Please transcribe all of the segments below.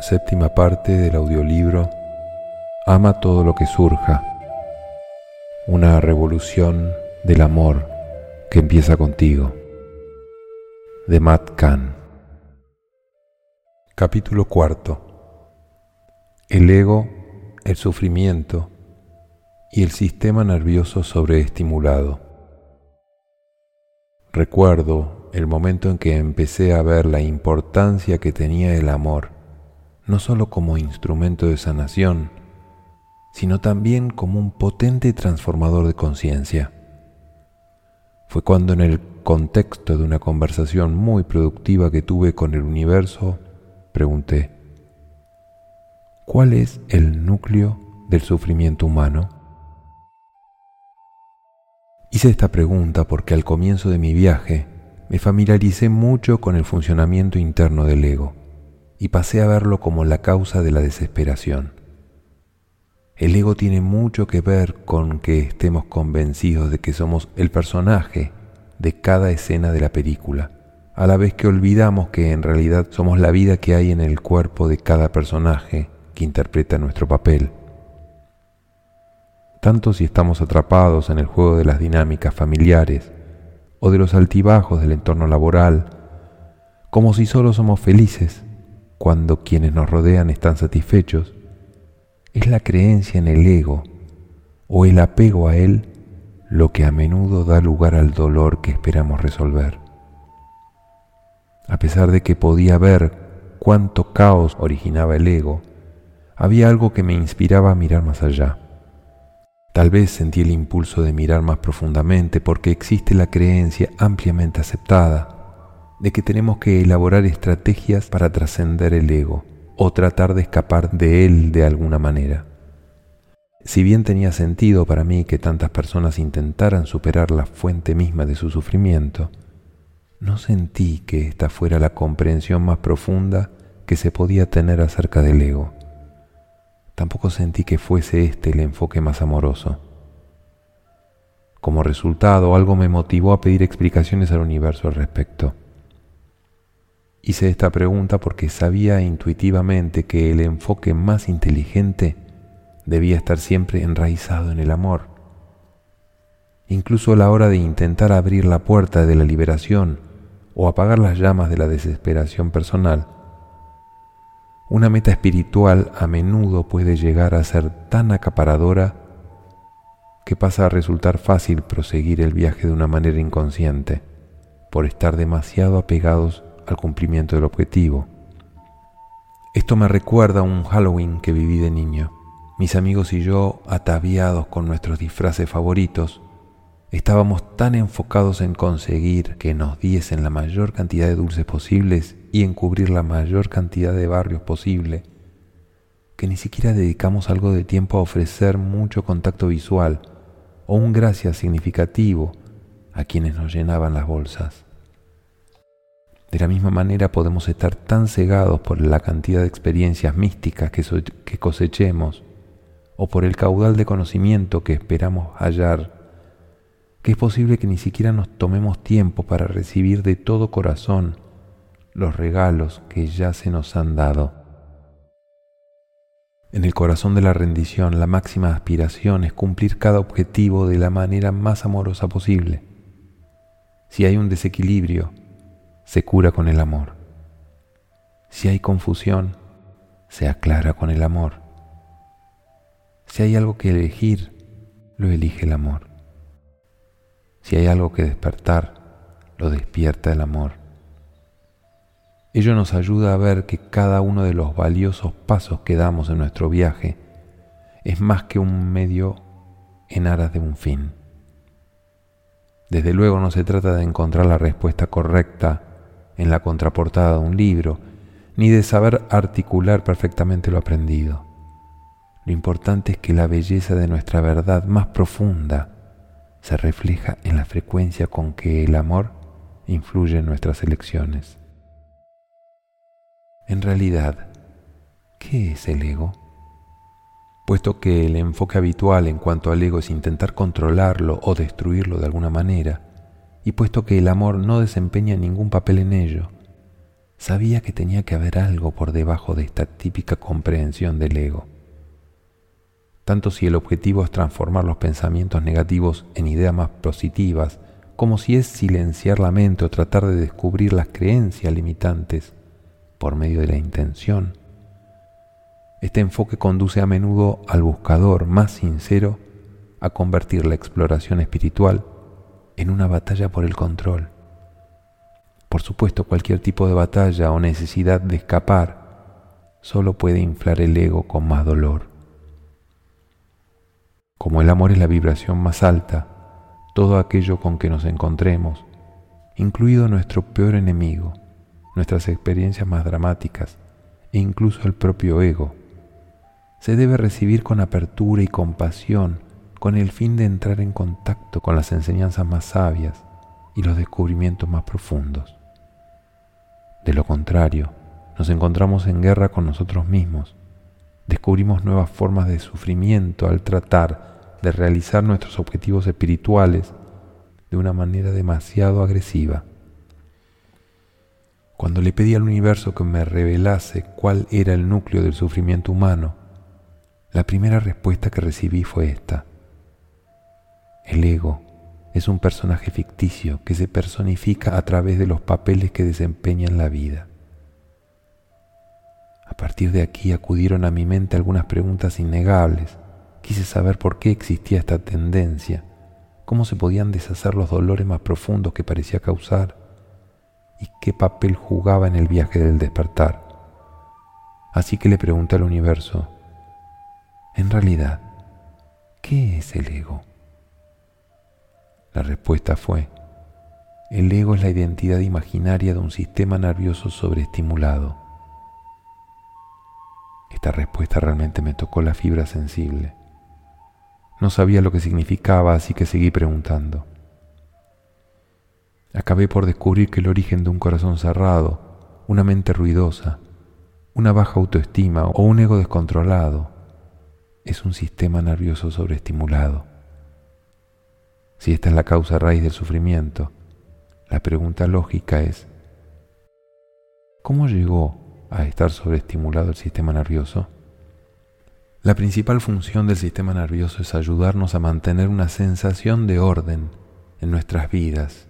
séptima parte del audiolibro Ama todo lo que surja, una revolución del amor que empieza contigo, de Matt Kahn. Capítulo cuarto. El ego, el sufrimiento y el sistema nervioso sobreestimulado. Recuerdo el momento en que empecé a ver la importancia que tenía el amor no solo como instrumento de sanación, sino también como un potente transformador de conciencia. Fue cuando en el contexto de una conversación muy productiva que tuve con el universo, pregunté, ¿cuál es el núcleo del sufrimiento humano? Hice esta pregunta porque al comienzo de mi viaje me familiaricé mucho con el funcionamiento interno del ego y pasé a verlo como la causa de la desesperación. El ego tiene mucho que ver con que estemos convencidos de que somos el personaje de cada escena de la película, a la vez que olvidamos que en realidad somos la vida que hay en el cuerpo de cada personaje que interpreta nuestro papel. Tanto si estamos atrapados en el juego de las dinámicas familiares o de los altibajos del entorno laboral, como si solo somos felices cuando quienes nos rodean están satisfechos, es la creencia en el ego o el apego a él lo que a menudo da lugar al dolor que esperamos resolver. A pesar de que podía ver cuánto caos originaba el ego, había algo que me inspiraba a mirar más allá. Tal vez sentí el impulso de mirar más profundamente porque existe la creencia ampliamente aceptada de que tenemos que elaborar estrategias para trascender el ego o tratar de escapar de él de alguna manera. Si bien tenía sentido para mí que tantas personas intentaran superar la fuente misma de su sufrimiento, no sentí que esta fuera la comprensión más profunda que se podía tener acerca del ego. Tampoco sentí que fuese este el enfoque más amoroso. Como resultado, algo me motivó a pedir explicaciones al universo al respecto. Hice esta pregunta porque sabía intuitivamente que el enfoque más inteligente debía estar siempre enraizado en el amor. Incluso a la hora de intentar abrir la puerta de la liberación o apagar las llamas de la desesperación personal, una meta espiritual a menudo puede llegar a ser tan acaparadora que pasa a resultar fácil proseguir el viaje de una manera inconsciente, por estar demasiado apegados al cumplimiento del objetivo. Esto me recuerda a un Halloween que viví de niño. Mis amigos y yo, ataviados con nuestros disfraces favoritos, estábamos tan enfocados en conseguir que nos diesen la mayor cantidad de dulces posibles y en cubrir la mayor cantidad de barrios posible, que ni siquiera dedicamos algo de tiempo a ofrecer mucho contacto visual o un gracias significativo a quienes nos llenaban las bolsas. De la misma manera podemos estar tan cegados por la cantidad de experiencias místicas que, cosechemos o por el caudal de conocimiento que esperamos hallar, que es posible que ni siquiera nos tomemos tiempo para recibir de todo corazón los regalos que ya se nos han dado. En el corazón de la rendición, la máxima aspiración es cumplir cada objetivo de la manera más amorosa posible. Si hay un desequilibrio, se cura con el amor. Si hay confusión, se aclara con el amor. Si hay algo que elegir, lo elige el amor. Si hay algo que despertar, lo despierta el amor. Ello nos ayuda a ver que cada uno de los valiosos pasos que damos en nuestro viaje es más que un medio en aras de un fin. Desde luego no se trata de encontrar la respuesta correcta en la contraportada de un libro, ni de saber articular perfectamente lo aprendido. Lo importante es que la belleza de nuestra verdad más profunda se refleja en la frecuencia con que el amor influye en nuestras elecciones. En realidad, ¿qué es el ego? Puesto que el enfoque habitual en cuanto al ego es intentar controlarlo o destruirlo de alguna manera, y puesto que el amor no desempeña ningún papel en ello, sabía que tenía que haber algo por debajo de esta típica comprensión del ego. Tanto si el objetivo es transformar los pensamientos negativos en ideas más positivas, como si es silenciar la mente o tratar de descubrir las creencias limitantes por medio de la intención. Este enfoque conduce a menudo al buscador más sincero a convertir la exploración espiritual en una batalla por el control. Por supuesto, cualquier tipo de batalla o necesidad de escapar solo puede inflar el ego con más dolor. Como el amor es la vibración más alta, todo aquello con que nos encontremos, incluido nuestro peor enemigo, nuestras experiencias más dramáticas e incluso el propio ego, se debe recibir con apertura y compasión con el fin de entrar en contacto con las enseñanzas más sabias y los descubrimientos más profundos. De lo contrario, nos encontramos en guerra con nosotros mismos, descubrimos nuevas formas de sufrimiento al tratar de realizar nuestros objetivos espirituales de una manera demasiado agresiva. Cuando le pedí al universo que me revelase cuál era el núcleo del sufrimiento humano, la primera respuesta que recibí fue esta. El ego es un personaje ficticio que se personifica a través de los papeles que desempeña en la vida. A partir de aquí acudieron a mi mente algunas preguntas innegables. Quise saber por qué existía esta tendencia, cómo se podían deshacer los dolores más profundos que parecía causar y qué papel jugaba en el viaje del despertar. Así que le pregunté al universo, en realidad, ¿qué es el ego? La respuesta fue, el ego es la identidad imaginaria de un sistema nervioso sobreestimulado. Esta respuesta realmente me tocó la fibra sensible. No sabía lo que significaba, así que seguí preguntando. Acabé por descubrir que el origen de un corazón cerrado, una mente ruidosa, una baja autoestima o un ego descontrolado es un sistema nervioso sobreestimulado. Si esta es la causa raíz del sufrimiento, la pregunta lógica es, ¿cómo llegó a estar sobreestimulado el sistema nervioso? La principal función del sistema nervioso es ayudarnos a mantener una sensación de orden en nuestras vidas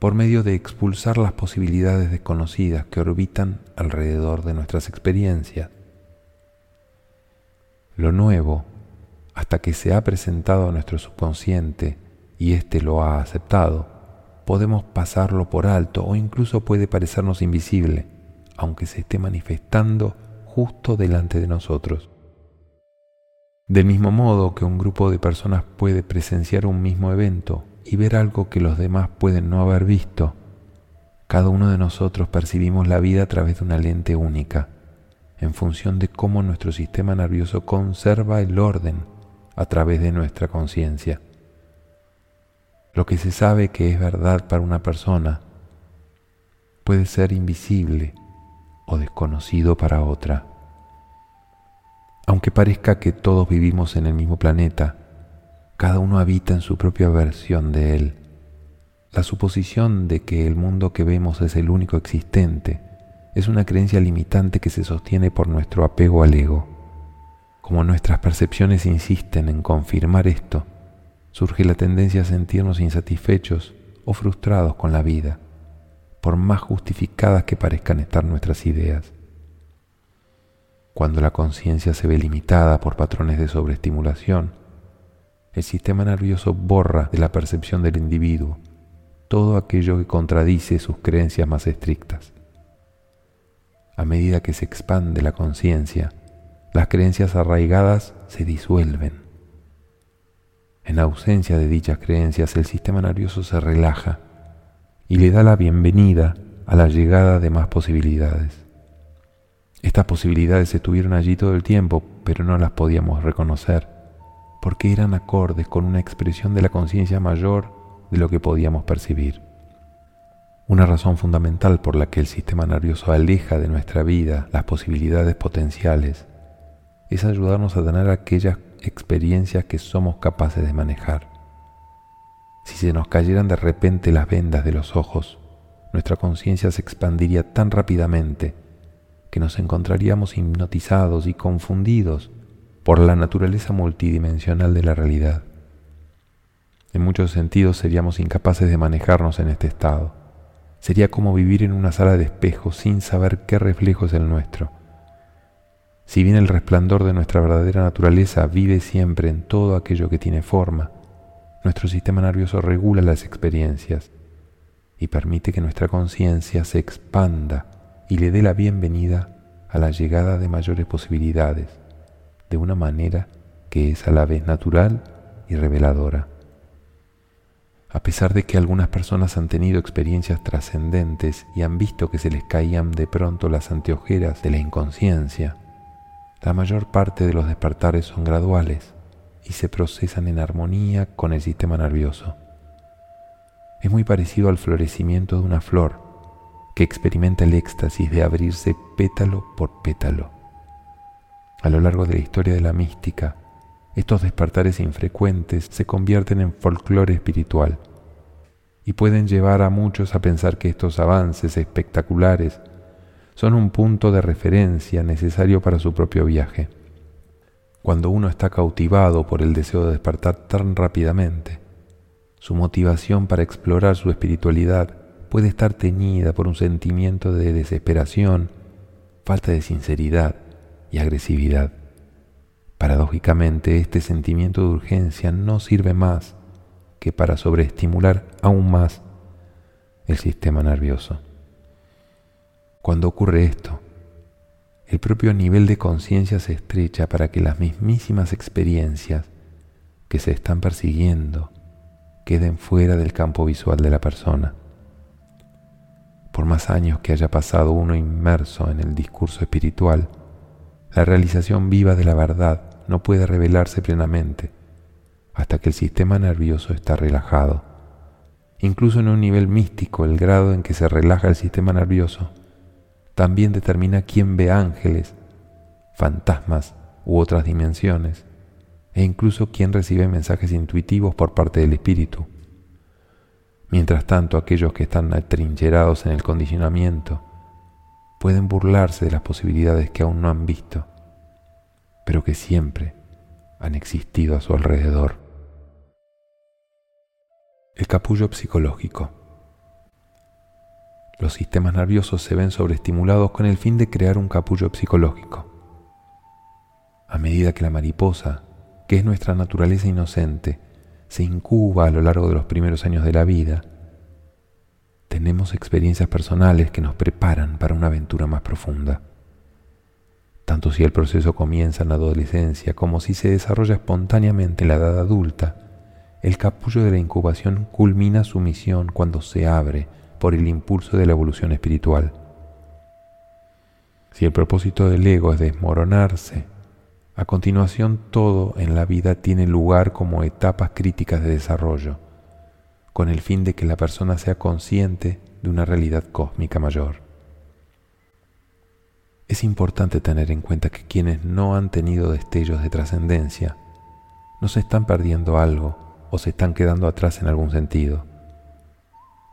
por medio de expulsar las posibilidades desconocidas que orbitan alrededor de nuestras experiencias. Lo nuevo, hasta que se ha presentado a nuestro subconsciente y éste lo ha aceptado, podemos pasarlo por alto o incluso puede parecernos invisible, aunque se esté manifestando justo delante de nosotros. Del mismo modo que un grupo de personas puede presenciar un mismo evento y ver algo que los demás pueden no haber visto, cada uno de nosotros percibimos la vida a través de una lente única, en función de cómo nuestro sistema nervioso conserva el orden a través de nuestra conciencia. Lo que se sabe que es verdad para una persona puede ser invisible o desconocido para otra. Aunque parezca que todos vivimos en el mismo planeta, cada uno habita en su propia versión de él. La suposición de que el mundo que vemos es el único existente es una creencia limitante que se sostiene por nuestro apego al ego. Como nuestras percepciones insisten en confirmar esto, surge la tendencia a sentirnos insatisfechos o frustrados con la vida, por más justificadas que parezcan estar nuestras ideas. Cuando la conciencia se ve limitada por patrones de sobreestimulación, el sistema nervioso borra de la percepción del individuo todo aquello que contradice sus creencias más estrictas. A medida que se expande la conciencia, las creencias arraigadas se disuelven en ausencia de dichas creencias, el sistema nervioso se relaja y le da la bienvenida a la llegada de más posibilidades. Estas posibilidades estuvieron allí todo el tiempo, pero no las podíamos reconocer, porque eran acordes con una expresión de la conciencia mayor de lo que podíamos percibir. Una razón fundamental por la que el sistema nervioso aleja de nuestra vida las posibilidades potenciales es ayudarnos a tener aquellas experiencias que somos capaces de manejar. Si se nos cayeran de repente las vendas de los ojos, nuestra conciencia se expandiría tan rápidamente que nos encontraríamos hipnotizados y confundidos por la naturaleza multidimensional de la realidad. En muchos sentidos seríamos incapaces de manejarnos en este estado. Sería como vivir en una sala de espejos sin saber qué reflejo es el nuestro. Si bien el resplandor de nuestra verdadera naturaleza vive siempre en todo aquello que tiene forma, nuestro sistema nervioso regula las experiencias y permite que nuestra conciencia se expanda y le dé la bienvenida a la llegada de mayores posibilidades, de una manera que es a la vez natural y reveladora. A pesar de que algunas personas han tenido experiencias trascendentes y han visto que se les caían de pronto las anteojeras de la inconsciencia, la mayor parte de los despertares son graduales y se procesan en armonía con el sistema nervioso. Es muy parecido al florecimiento de una flor que experimenta el éxtasis de abrirse pétalo por pétalo. A lo largo de la historia de la mística, estos despertares infrecuentes se convierten en folclore espiritual y pueden llevar a muchos a pensar que estos avances espectaculares son un punto de referencia necesario para su propio viaje. Cuando uno está cautivado por el deseo de despertar tan rápidamente, su motivación para explorar su espiritualidad puede estar teñida por un sentimiento de desesperación, falta de sinceridad y agresividad. Paradójicamente, este sentimiento de urgencia no sirve más que para sobreestimular aún más el sistema nervioso. Cuando ocurre esto, el propio nivel de conciencia se estrecha para que las mismísimas experiencias que se están persiguiendo queden fuera del campo visual de la persona. Por más años que haya pasado uno inmerso en el discurso espiritual, la realización viva de la verdad no puede revelarse plenamente hasta que el sistema nervioso está relajado. Incluso en un nivel místico, el grado en que se relaja el sistema nervioso también determina quién ve ángeles, fantasmas u otras dimensiones, e incluso quién recibe mensajes intuitivos por parte del espíritu. Mientras tanto, aquellos que están atrincherados en el condicionamiento pueden burlarse de las posibilidades que aún no han visto, pero que siempre han existido a su alrededor. El capullo psicológico. Los sistemas nerviosos se ven sobreestimulados con el fin de crear un capullo psicológico. A medida que la mariposa, que es nuestra naturaleza inocente, se incuba a lo largo de los primeros años de la vida, tenemos experiencias personales que nos preparan para una aventura más profunda. Tanto si el proceso comienza en la adolescencia como si se desarrolla espontáneamente en la edad adulta, el capullo de la incubación culmina su misión cuando se abre por el impulso de la evolución espiritual. Si el propósito del ego es desmoronarse, a continuación todo en la vida tiene lugar como etapas críticas de desarrollo, con el fin de que la persona sea consciente de una realidad cósmica mayor. Es importante tener en cuenta que quienes no han tenido destellos de trascendencia no se están perdiendo algo o se están quedando atrás en algún sentido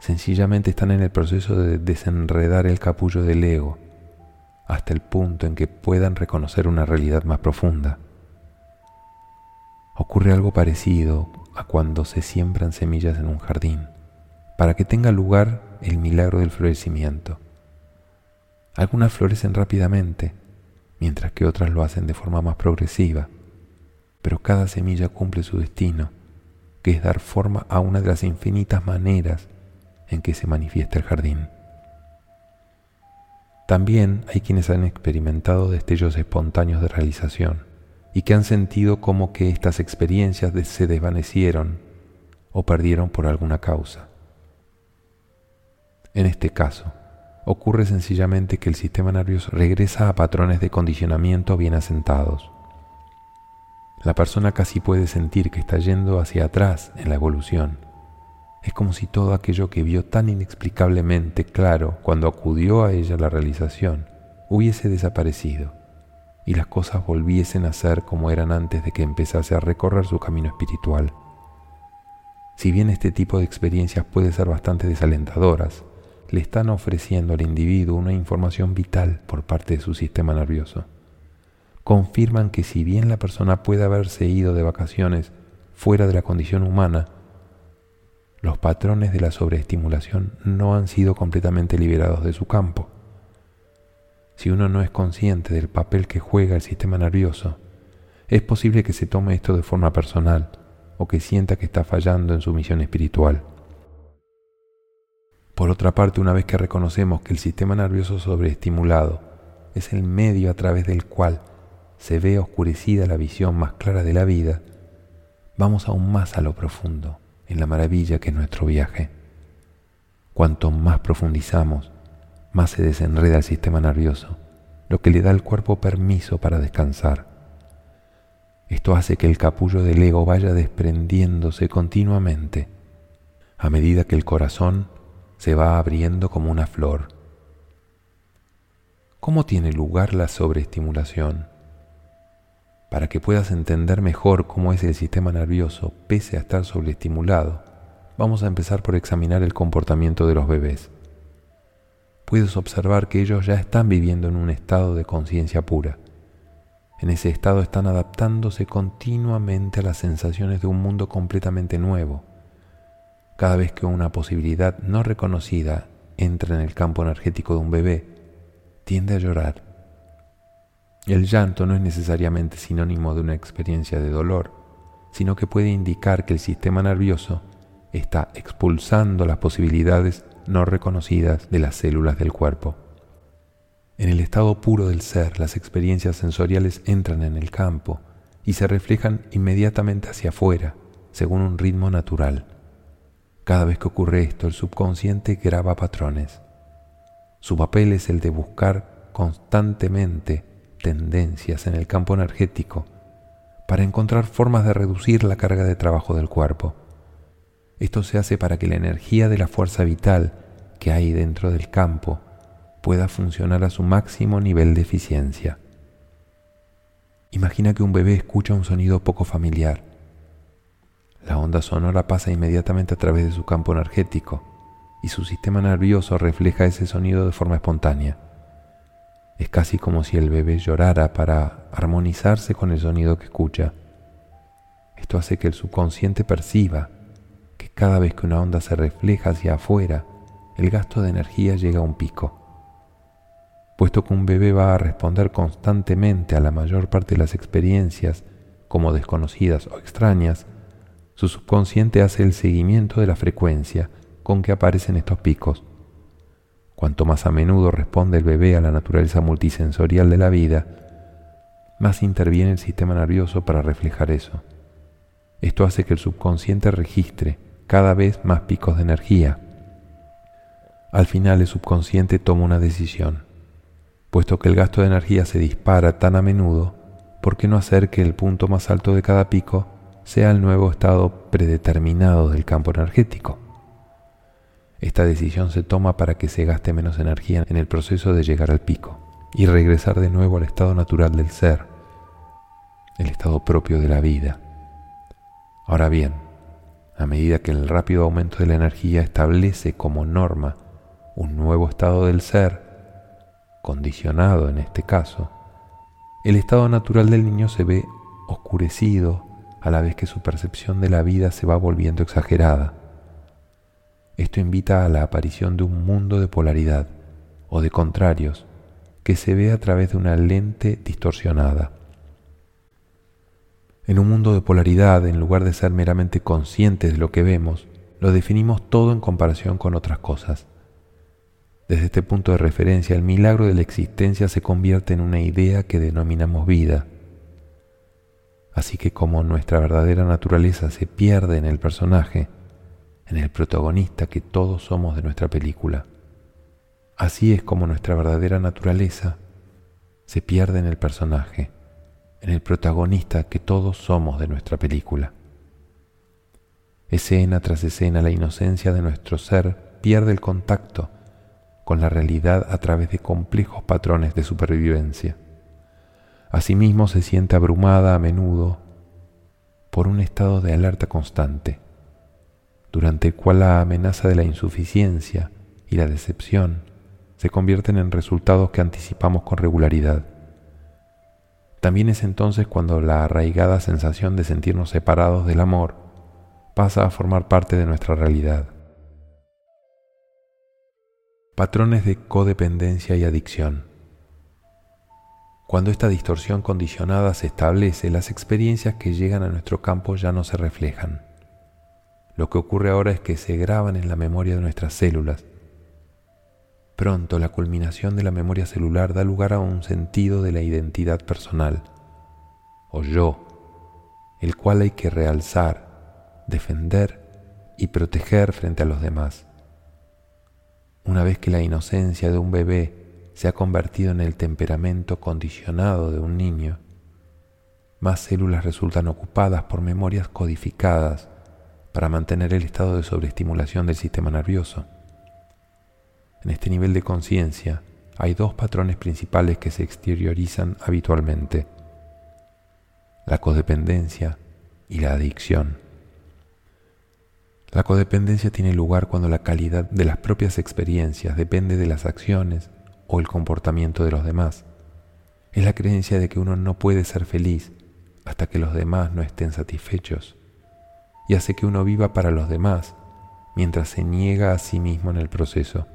sencillamente están en el proceso de desenredar el capullo del ego hasta el punto en que puedan reconocer una realidad más profunda. Ocurre algo parecido a cuando se siembran semillas en un jardín, para que tenga lugar el milagro del florecimiento. Algunas florecen rápidamente, mientras que otras lo hacen de forma más progresiva, pero cada semilla cumple su destino, que es dar forma a una de las infinitas maneras en que se manifiesta el jardín. También hay quienes han experimentado destellos espontáneos de realización y que han sentido como que estas experiencias se desvanecieron o perdieron por alguna causa. En este caso, ocurre sencillamente que el sistema nervioso regresa a patrones de condicionamiento bien asentados. La persona casi puede sentir que está yendo hacia atrás en la evolución es como si todo aquello que vio tan inexplicablemente claro cuando acudió a ella la realización hubiese desaparecido y las cosas volviesen a ser como eran antes de que empezase a recorrer su camino espiritual. Si bien este tipo de experiencias puede ser bastante desalentadoras, le están ofreciendo al individuo una información vital por parte de su sistema nervioso. Confirman que si bien la persona puede haberse ido de vacaciones fuera de la condición humana, los patrones de la sobreestimulación no han sido completamente liberados de su campo. Si uno no es consciente del papel que juega el sistema nervioso, es posible que se tome esto de forma personal o que sienta que está fallando en su misión espiritual. Por otra parte, una vez que reconocemos que el sistema nervioso sobreestimulado es el medio a través del cual se ve oscurecida la visión más clara de la vida, vamos aún más a lo profundo en la maravilla que es nuestro viaje. Cuanto más profundizamos, más se desenreda el sistema nervioso, lo que le da al cuerpo permiso para descansar. Esto hace que el capullo del ego vaya desprendiéndose continuamente a medida que el corazón se va abriendo como una flor. ¿Cómo tiene lugar la sobreestimulación? Para que puedas entender mejor cómo es el sistema nervioso pese a estar sobreestimulado, vamos a empezar por examinar el comportamiento de los bebés. Puedes observar que ellos ya están viviendo en un estado de conciencia pura. En ese estado están adaptándose continuamente a las sensaciones de un mundo completamente nuevo. Cada vez que una posibilidad no reconocida entra en el campo energético de un bebé, tiende a llorar el llanto no es necesariamente sinónimo de una experiencia de dolor, sino que puede indicar que el sistema nervioso está expulsando las posibilidades no reconocidas de las células del cuerpo. En el estado puro del ser, las experiencias sensoriales entran en el campo y se reflejan inmediatamente hacia afuera, según un ritmo natural. Cada vez que ocurre esto, el subconsciente graba patrones. Su papel es el de buscar constantemente tendencias en el campo energético para encontrar formas de reducir la carga de trabajo del cuerpo. Esto se hace para que la energía de la fuerza vital que hay dentro del campo pueda funcionar a su máximo nivel de eficiencia. Imagina que un bebé escucha un sonido poco familiar. La onda sonora pasa inmediatamente a través de su campo energético y su sistema nervioso refleja ese sonido de forma espontánea. Es casi como si el bebé llorara para armonizarse con el sonido que escucha. Esto hace que el subconsciente perciba que cada vez que una onda se refleja hacia afuera, el gasto de energía llega a un pico. Puesto que un bebé va a responder constantemente a la mayor parte de las experiencias como desconocidas o extrañas, su subconsciente hace el seguimiento de la frecuencia con que aparecen estos picos Cuanto más a menudo responde el bebé a la naturaleza multisensorial de la vida, más interviene el sistema nervioso para reflejar eso. Esto hace que el subconsciente registre cada vez más picos de energía. Al final el subconsciente toma una decisión. Puesto que el gasto de energía se dispara tan a menudo, ¿por qué no hacer que el punto más alto de cada pico sea el nuevo estado predeterminado del campo energético? Esta decisión se toma para que se gaste menos energía en el proceso de llegar al pico y regresar de nuevo al estado natural del ser, el estado propio de la vida. Ahora bien, a medida que el rápido aumento de la energía establece como norma un nuevo estado del ser, condicionado en este caso, el estado natural del niño se ve oscurecido a la vez que su percepción de la vida se va volviendo exagerada. Esto invita a la aparición de un mundo de polaridad o de contrarios que se ve a través de una lente distorsionada. En un mundo de polaridad, en lugar de ser meramente conscientes de lo que vemos, lo definimos todo en comparación con otras cosas. Desde este punto de referencia, el milagro de la existencia se convierte en una idea que denominamos vida. Así que como nuestra verdadera naturaleza se pierde en el personaje, en el protagonista que todos somos de nuestra película. Así es como nuestra verdadera naturaleza se pierde en el personaje, en el protagonista que todos somos de nuestra película. Escena tras escena la inocencia de nuestro ser pierde el contacto con la realidad a través de complejos patrones de supervivencia. Asimismo se siente abrumada a menudo por un estado de alerta constante durante el cual la amenaza de la insuficiencia y la decepción se convierten en resultados que anticipamos con regularidad. También es entonces cuando la arraigada sensación de sentirnos separados del amor pasa a formar parte de nuestra realidad. Patrones de codependencia y adicción. Cuando esta distorsión condicionada se establece, las experiencias que llegan a nuestro campo ya no se reflejan. Lo que ocurre ahora es que se graban en la memoria de nuestras células. Pronto la culminación de la memoria celular da lugar a un sentido de la identidad personal, o yo, el cual hay que realzar, defender y proteger frente a los demás. Una vez que la inocencia de un bebé se ha convertido en el temperamento condicionado de un niño, más células resultan ocupadas por memorias codificadas para mantener el estado de sobreestimulación del sistema nervioso. En este nivel de conciencia hay dos patrones principales que se exteriorizan habitualmente, la codependencia y la adicción. La codependencia tiene lugar cuando la calidad de las propias experiencias depende de las acciones o el comportamiento de los demás. Es la creencia de que uno no puede ser feliz hasta que los demás no estén satisfechos y hace que uno viva para los demás mientras se niega a sí mismo en el proceso.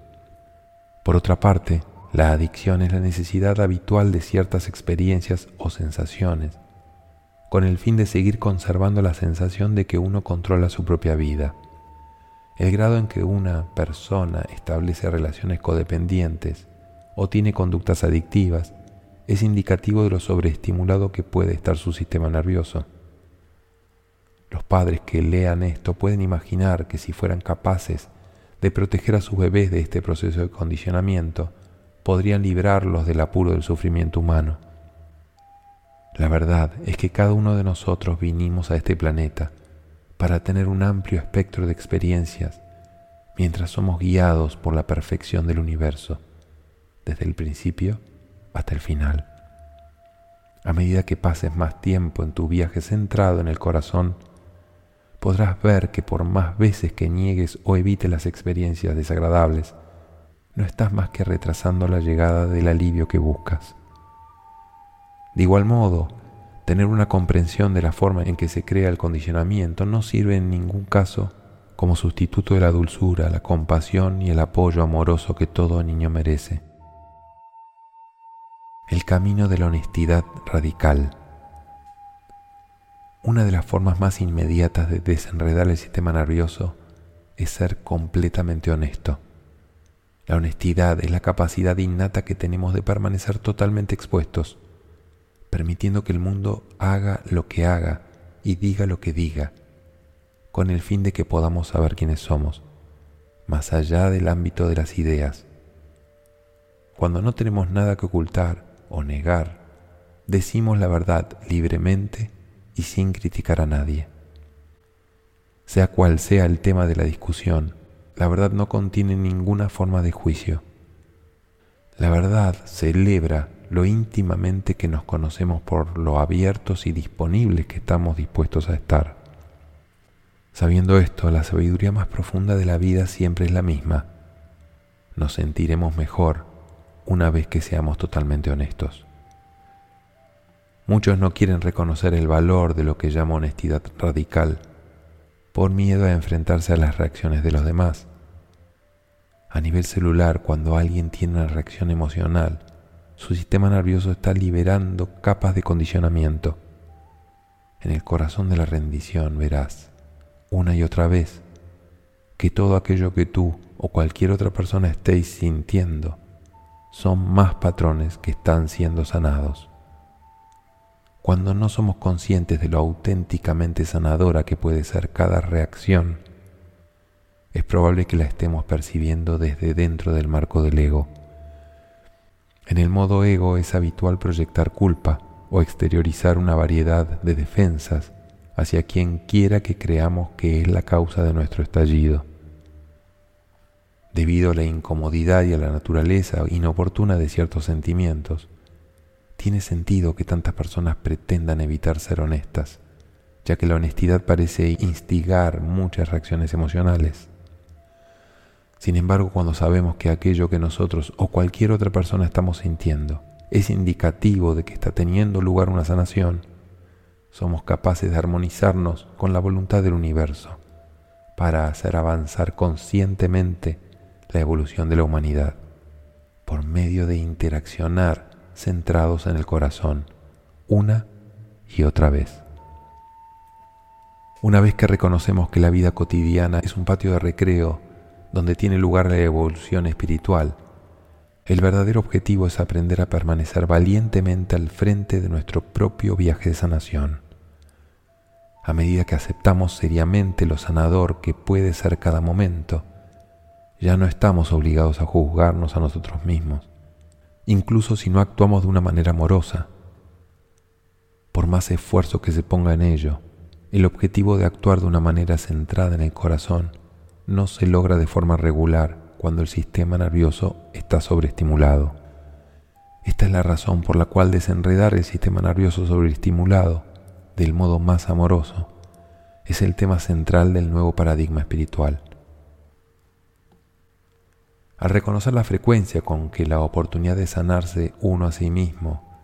Por otra parte, la adicción es la necesidad habitual de ciertas experiencias o sensaciones, con el fin de seguir conservando la sensación de que uno controla su propia vida. El grado en que una persona establece relaciones codependientes o tiene conductas adictivas es indicativo de lo sobreestimulado que puede estar su sistema nervioso. Los padres que lean esto pueden imaginar que si fueran capaces de proteger a sus bebés de este proceso de condicionamiento, podrían librarlos del apuro del sufrimiento humano. La verdad es que cada uno de nosotros vinimos a este planeta para tener un amplio espectro de experiencias mientras somos guiados por la perfección del universo desde el principio hasta el final. A medida que pases más tiempo en tu viaje centrado en el corazón, podrás ver que por más veces que niegues o evites las experiencias desagradables, no estás más que retrasando la llegada del alivio que buscas. De igual modo, tener una comprensión de la forma en que se crea el condicionamiento no sirve en ningún caso como sustituto de la dulzura, la compasión y el apoyo amoroso que todo niño merece el camino de la honestidad radical. Una de las formas más inmediatas de desenredar el sistema nervioso es ser completamente honesto. La honestidad es la capacidad innata que tenemos de permanecer totalmente expuestos, permitiendo que el mundo haga lo que haga y diga lo que diga, con el fin de que podamos saber quiénes somos, más allá del ámbito de las ideas. Cuando no tenemos nada que ocultar, o negar, decimos la verdad libremente y sin criticar a nadie. Sea cual sea el tema de la discusión, la verdad no contiene ninguna forma de juicio. La verdad celebra lo íntimamente que nos conocemos por lo abiertos y disponibles que estamos dispuestos a estar. Sabiendo esto, la sabiduría más profunda de la vida siempre es la misma. Nos sentiremos mejor una vez que seamos totalmente honestos. Muchos no quieren reconocer el valor de lo que llamo honestidad radical por miedo a enfrentarse a las reacciones de los demás. A nivel celular, cuando alguien tiene una reacción emocional, su sistema nervioso está liberando capas de condicionamiento. En el corazón de la rendición verás, una y otra vez, que todo aquello que tú o cualquier otra persona estéis sintiendo son más patrones que están siendo sanados. Cuando no somos conscientes de lo auténticamente sanadora que puede ser cada reacción, es probable que la estemos percibiendo desde dentro del marco del ego. En el modo ego es habitual proyectar culpa o exteriorizar una variedad de defensas hacia quien quiera que creamos que es la causa de nuestro estallido. Debido a la incomodidad y a la naturaleza inoportuna de ciertos sentimientos, tiene sentido que tantas personas pretendan evitar ser honestas, ya que la honestidad parece instigar muchas reacciones emocionales. Sin embargo, cuando sabemos que aquello que nosotros o cualquier otra persona estamos sintiendo es indicativo de que está teniendo lugar una sanación, somos capaces de armonizarnos con la voluntad del universo para hacer avanzar conscientemente la evolución de la humanidad por medio de interaccionar centrados en el corazón una y otra vez. Una vez que reconocemos que la vida cotidiana es un patio de recreo donde tiene lugar la evolución espiritual, el verdadero objetivo es aprender a permanecer valientemente al frente de nuestro propio viaje de sanación. A medida que aceptamos seriamente lo sanador que puede ser cada momento, ya no estamos obligados a juzgarnos a nosotros mismos, incluso si no actuamos de una manera amorosa. Por más esfuerzo que se ponga en ello, el objetivo de actuar de una manera centrada en el corazón no se logra de forma regular cuando el sistema nervioso está sobreestimulado. Esta es la razón por la cual desenredar el sistema nervioso sobreestimulado del modo más amoroso es el tema central del nuevo paradigma espiritual. Al reconocer la frecuencia con que la oportunidad de sanarse uno a sí mismo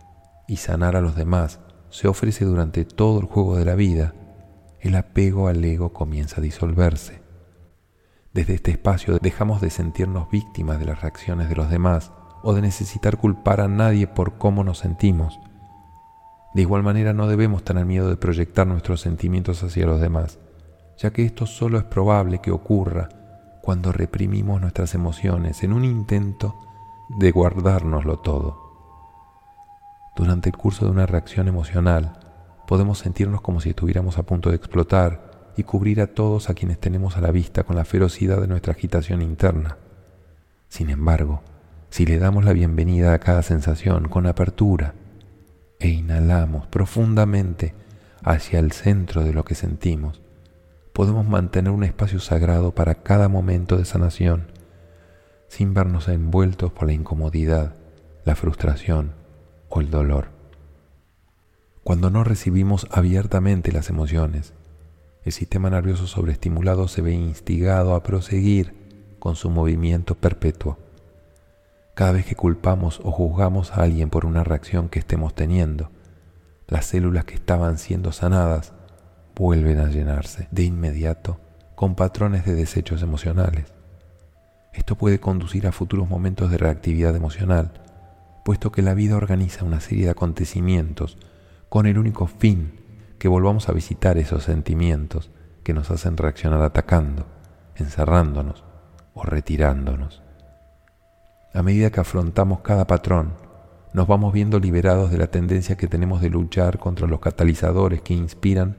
y sanar a los demás se ofrece durante todo el juego de la vida, el apego al ego comienza a disolverse. Desde este espacio dejamos de sentirnos víctimas de las reacciones de los demás o de necesitar culpar a nadie por cómo nos sentimos. De igual manera no debemos tener miedo de proyectar nuestros sentimientos hacia los demás, ya que esto solo es probable que ocurra cuando reprimimos nuestras emociones en un intento de guardárnoslo todo. Durante el curso de una reacción emocional, podemos sentirnos como si estuviéramos a punto de explotar y cubrir a todos a quienes tenemos a la vista con la ferocidad de nuestra agitación interna. Sin embargo, si le damos la bienvenida a cada sensación con apertura e inhalamos profundamente hacia el centro de lo que sentimos, podemos mantener un espacio sagrado para cada momento de sanación, sin vernos envueltos por la incomodidad, la frustración o el dolor. Cuando no recibimos abiertamente las emociones, el sistema nervioso sobreestimulado se ve instigado a proseguir con su movimiento perpetuo. Cada vez que culpamos o juzgamos a alguien por una reacción que estemos teniendo, las células que estaban siendo sanadas vuelven a llenarse de inmediato con patrones de desechos emocionales. Esto puede conducir a futuros momentos de reactividad emocional, puesto que la vida organiza una serie de acontecimientos con el único fin que volvamos a visitar esos sentimientos que nos hacen reaccionar atacando, encerrándonos o retirándonos. A medida que afrontamos cada patrón, nos vamos viendo liberados de la tendencia que tenemos de luchar contra los catalizadores que inspiran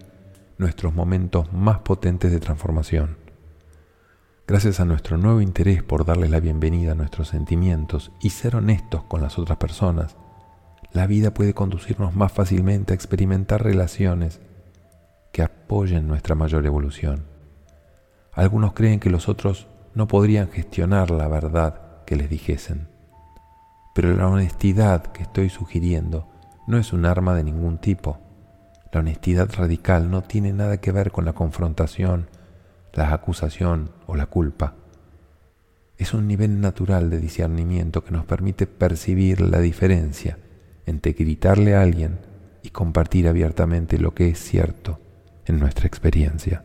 nuestros momentos más potentes de transformación. Gracias a nuestro nuevo interés por darles la bienvenida a nuestros sentimientos y ser honestos con las otras personas, la vida puede conducirnos más fácilmente a experimentar relaciones que apoyen nuestra mayor evolución. Algunos creen que los otros no podrían gestionar la verdad que les dijesen, pero la honestidad que estoy sugiriendo no es un arma de ningún tipo. La honestidad radical no tiene nada que ver con la confrontación, la acusación o la culpa. Es un nivel natural de discernimiento que nos permite percibir la diferencia entre gritarle a alguien y compartir abiertamente lo que es cierto en nuestra experiencia.